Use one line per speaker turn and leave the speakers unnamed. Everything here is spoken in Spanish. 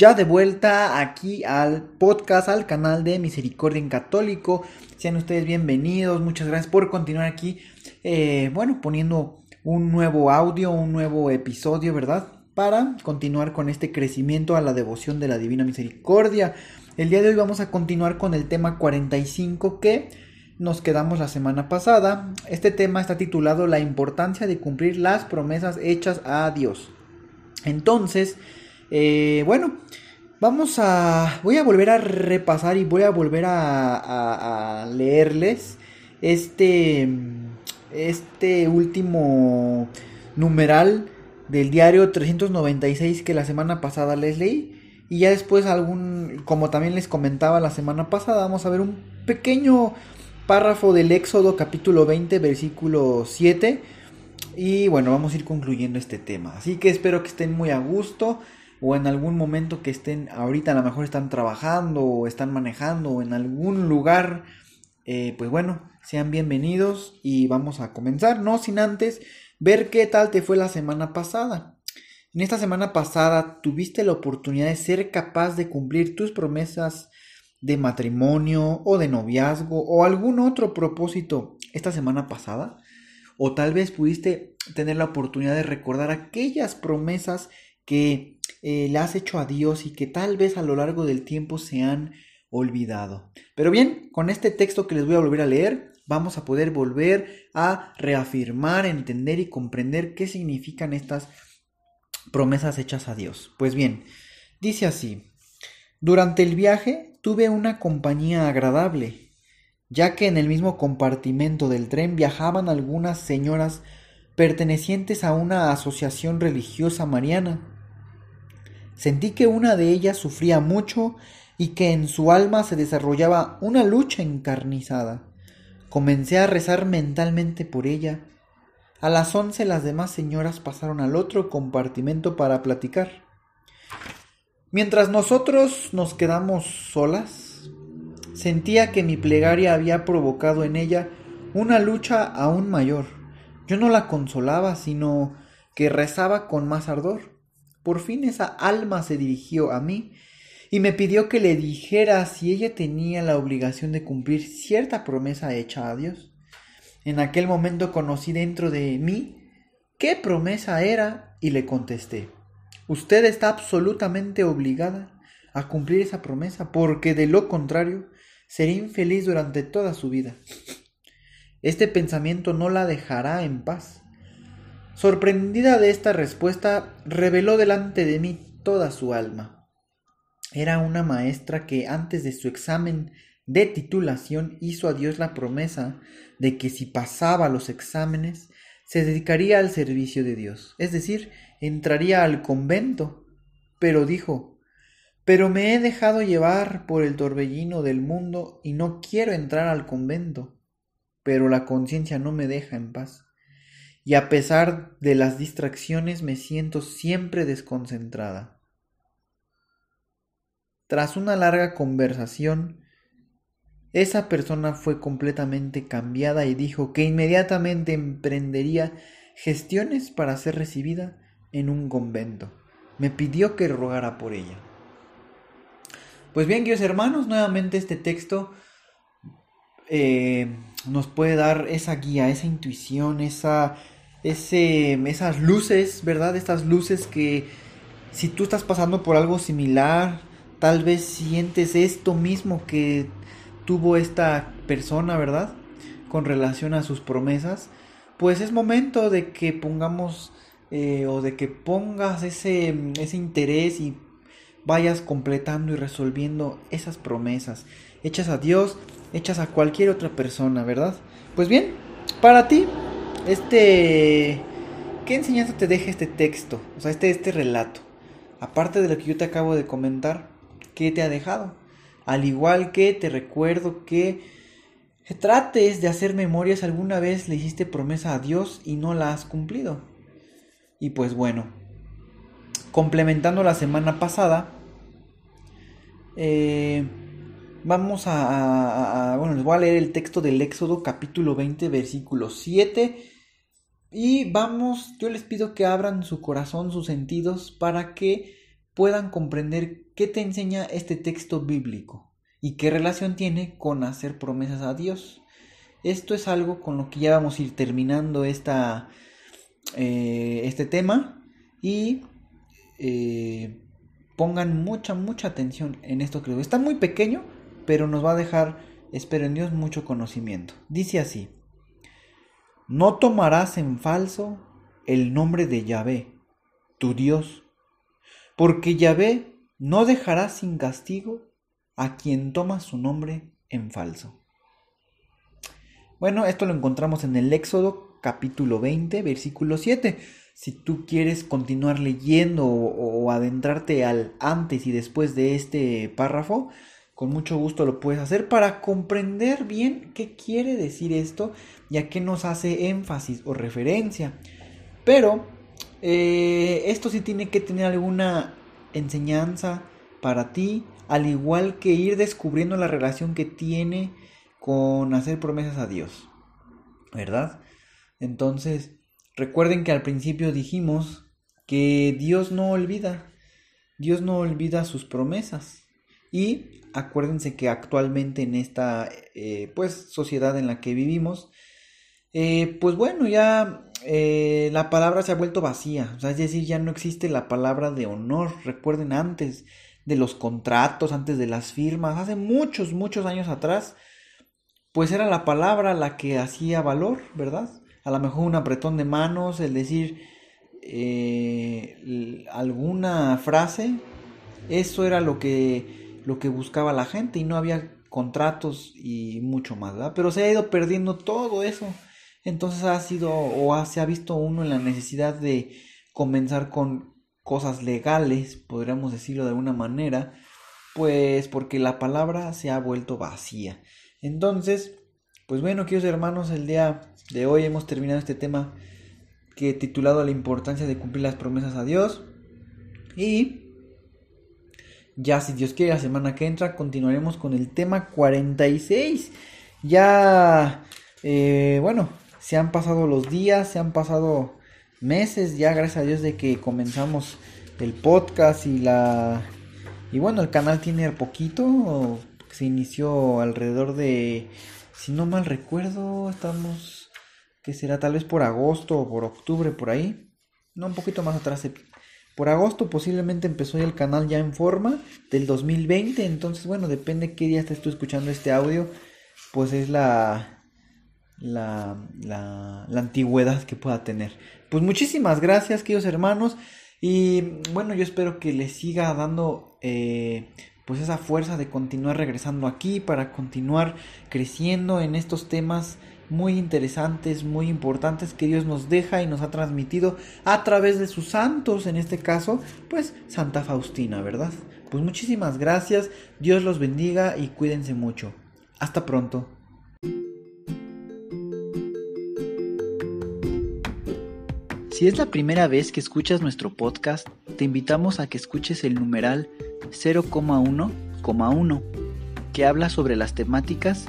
Ya de vuelta aquí al podcast, al canal de Misericordia en Católico. Sean ustedes bienvenidos. Muchas gracias por continuar aquí. Eh, bueno, poniendo un nuevo audio, un nuevo episodio, ¿verdad? Para continuar con este crecimiento a la devoción de la Divina Misericordia. El día de hoy vamos a continuar con el tema 45 que nos quedamos la semana pasada. Este tema está titulado La importancia de cumplir las promesas hechas a Dios. Entonces, eh, bueno, vamos a. Voy a volver a repasar y voy a volver a, leerles este. Este último numeral del diario 396 que la semana pasada les leí. Y ya después algún, como también les comentaba la semana pasada, vamos a ver un pequeño párrafo del Éxodo capítulo 20 versículo 7. Y bueno, vamos a ir concluyendo este tema. Así que espero que estén muy a gusto o en algún momento que estén, ahorita a lo mejor están trabajando o están manejando o en algún lugar, eh, pues bueno, sean bienvenidos y vamos a comenzar, no sin antes ver qué tal te fue la semana pasada. En esta semana pasada tuviste la oportunidad de ser capaz de cumplir tus promesas de matrimonio o de noviazgo o algún otro propósito esta semana pasada. O tal vez pudiste tener la oportunidad de recordar aquellas promesas que eh, le has hecho a Dios y que tal vez a lo largo del tiempo se han olvidado. Pero bien, con este texto que les voy a volver a leer, vamos a poder volver a reafirmar, entender y comprender qué significan estas promesas hechas a Dios. Pues bien, dice así, durante el viaje tuve una compañía agradable, ya que en el mismo compartimento del tren viajaban algunas señoras pertenecientes a una asociación religiosa mariana Sentí que una de ellas sufría mucho y que en su alma se desarrollaba una lucha encarnizada. Comencé a rezar mentalmente por ella. A las once las demás señoras pasaron al otro compartimento para platicar. Mientras nosotros nos quedamos solas, sentía que mi plegaria había provocado en ella una lucha aún mayor. Yo no la consolaba, sino que rezaba con más ardor. Por fin esa alma se dirigió a mí y me pidió que le dijera si ella tenía la obligación de cumplir cierta promesa hecha a Dios. En aquel momento conocí dentro de mí qué promesa era y le contesté, usted está absolutamente obligada a cumplir esa promesa porque de lo contrario sería infeliz durante toda su vida. Este pensamiento no la dejará en paz Sorprendida de esta respuesta, reveló delante de mí toda su alma. Era una maestra que antes de su examen de titulación hizo a Dios la promesa de que si pasaba los exámenes se dedicaría al servicio de Dios, es decir, entraría al convento. Pero dijo, pero me he dejado llevar por el torbellino del mundo y no quiero entrar al convento, pero la conciencia no me deja en paz y a pesar de las distracciones me siento siempre desconcentrada. Tras una larga conversación, esa persona fue completamente cambiada y dijo que inmediatamente emprendería gestiones para ser recibida en un convento. Me pidió que rogara por ella. Pues bien, queridos hermanos, nuevamente este texto eh, nos puede dar esa guía, esa intuición, esa, ese, esas luces, ¿verdad? Estas luces que si tú estás pasando por algo similar, tal vez sientes esto mismo que tuvo esta persona, ¿verdad? Con relación a sus promesas, pues es momento de que pongamos eh, o de que pongas ese, ese interés y vayas completando y resolviendo esas promesas hechas a Dios, hechas a cualquier otra persona, ¿verdad? Pues bien, para ti, este, ¿qué enseñanza te deja este texto? O sea, este, este relato. aparte de lo que yo te acabo de comentar, ¿qué te ha dejado? Al igual que te recuerdo que trates de hacer memorias alguna vez le hiciste promesa a Dios y no la has cumplido. Y pues bueno, complementando la semana pasada, eh, vamos a, Bueno, les voy a leer el texto del Éxodo capítulo 20 versículo 7. Y vamos, yo les pido que abran su corazón, sus sentidos, para que puedan comprender qué te enseña este texto bíblico y qué relación tiene con hacer promesas a Dios. Esto es algo con lo que ya vamos a ir terminando esta, eh, este tema y eh, pongan mucha, mucha atención en esto que está muy pequeño, pero nos va a dejar, espero en Dios, mucho conocimiento. Dice así, no tomarás en falso el nombre de Yahvé, tu Dios, porque Yahvé no dejará sin castigo a quien toma su nombre en falso. Bueno, esto lo encontramos en el Éxodo capítulo 20, versículo 7. Si tú quieres continuar leyendo o, adentrarte al antes y después de este párrafo, con mucho gusto lo puedes hacer para comprender bien qué quiere decir esto y a qué nos hace énfasis o referencia. Pero eh, esto sí tiene que tener alguna enseñanza para ti, al igual que ir descubriendo la relación que tiene con hacer promesas a Dios. ¿Verdad? Entonces, recuerden que al principio dijimos que Dios no olvida, Dios no olvida sus promesas. Y acuérdense que actualmente en esta eh, pues sociedad en la que vivimos, eh, pues bueno, ya eh, la palabra se ha vuelto vacía, es decir, ya no existe la palabra de honor. Recuerden antes de los contratos, antes de las firmas, hace muchos, muchos años atrás, pues era la palabra la que hacía valor, ¿verdad? A lo mejor un apretón de manos, el decir alguna frase, eso era lo que, lo que buscaba la gente y no había contratos y mucho más, ¿verdad? Pero se ha ido perdiendo todo eso. Entonces ha sido o se ha visto uno en la necesidad de comenzar con cosas legales, podríamos decirlo de alguna manera, pues porque la palabra se ha vuelto vacía. Entonces, pues bueno, queridos hermanos, el día de hoy hemos terminado este tema que he titulado La importancia de cumplir las promesas a Dios. Y ya si Dios quiere, la semana que entra continuaremos con el tema 46. Ya, eh, bueno, se han pasado los días, se han pasado meses ya, gracias a Dios, de que comenzamos el podcast y la... Y bueno, el canal tiene poquito, se inició alrededor de, si no mal recuerdo, estamos, que será tal vez por agosto o por octubre, por ahí. No, un poquito más atrás. Por agosto posiblemente empezó el canal ya en forma del 2020, entonces bueno, depende qué día estés tú escuchando este audio, pues es la, la, la, antigüedad que pueda tener. Pues muchísimas gracias, queridos hermanos. Y bueno, yo espero que les siga dando eh, pues esa fuerza de continuar regresando aquí para continuar creciendo en estos temas muy interesantes, muy importantes que Dios nos deja y nos ha transmitido a través de sus santos, en este caso, pues Santa Faustina, ¿verdad? Pues muchísimas gracias, Dios los bendiga y cuídense mucho. Hasta pronto. Si es la primera vez que escuchas nuestro podcast, te invitamos a que escuches el numeral 0,1,1, que habla sobre las temáticas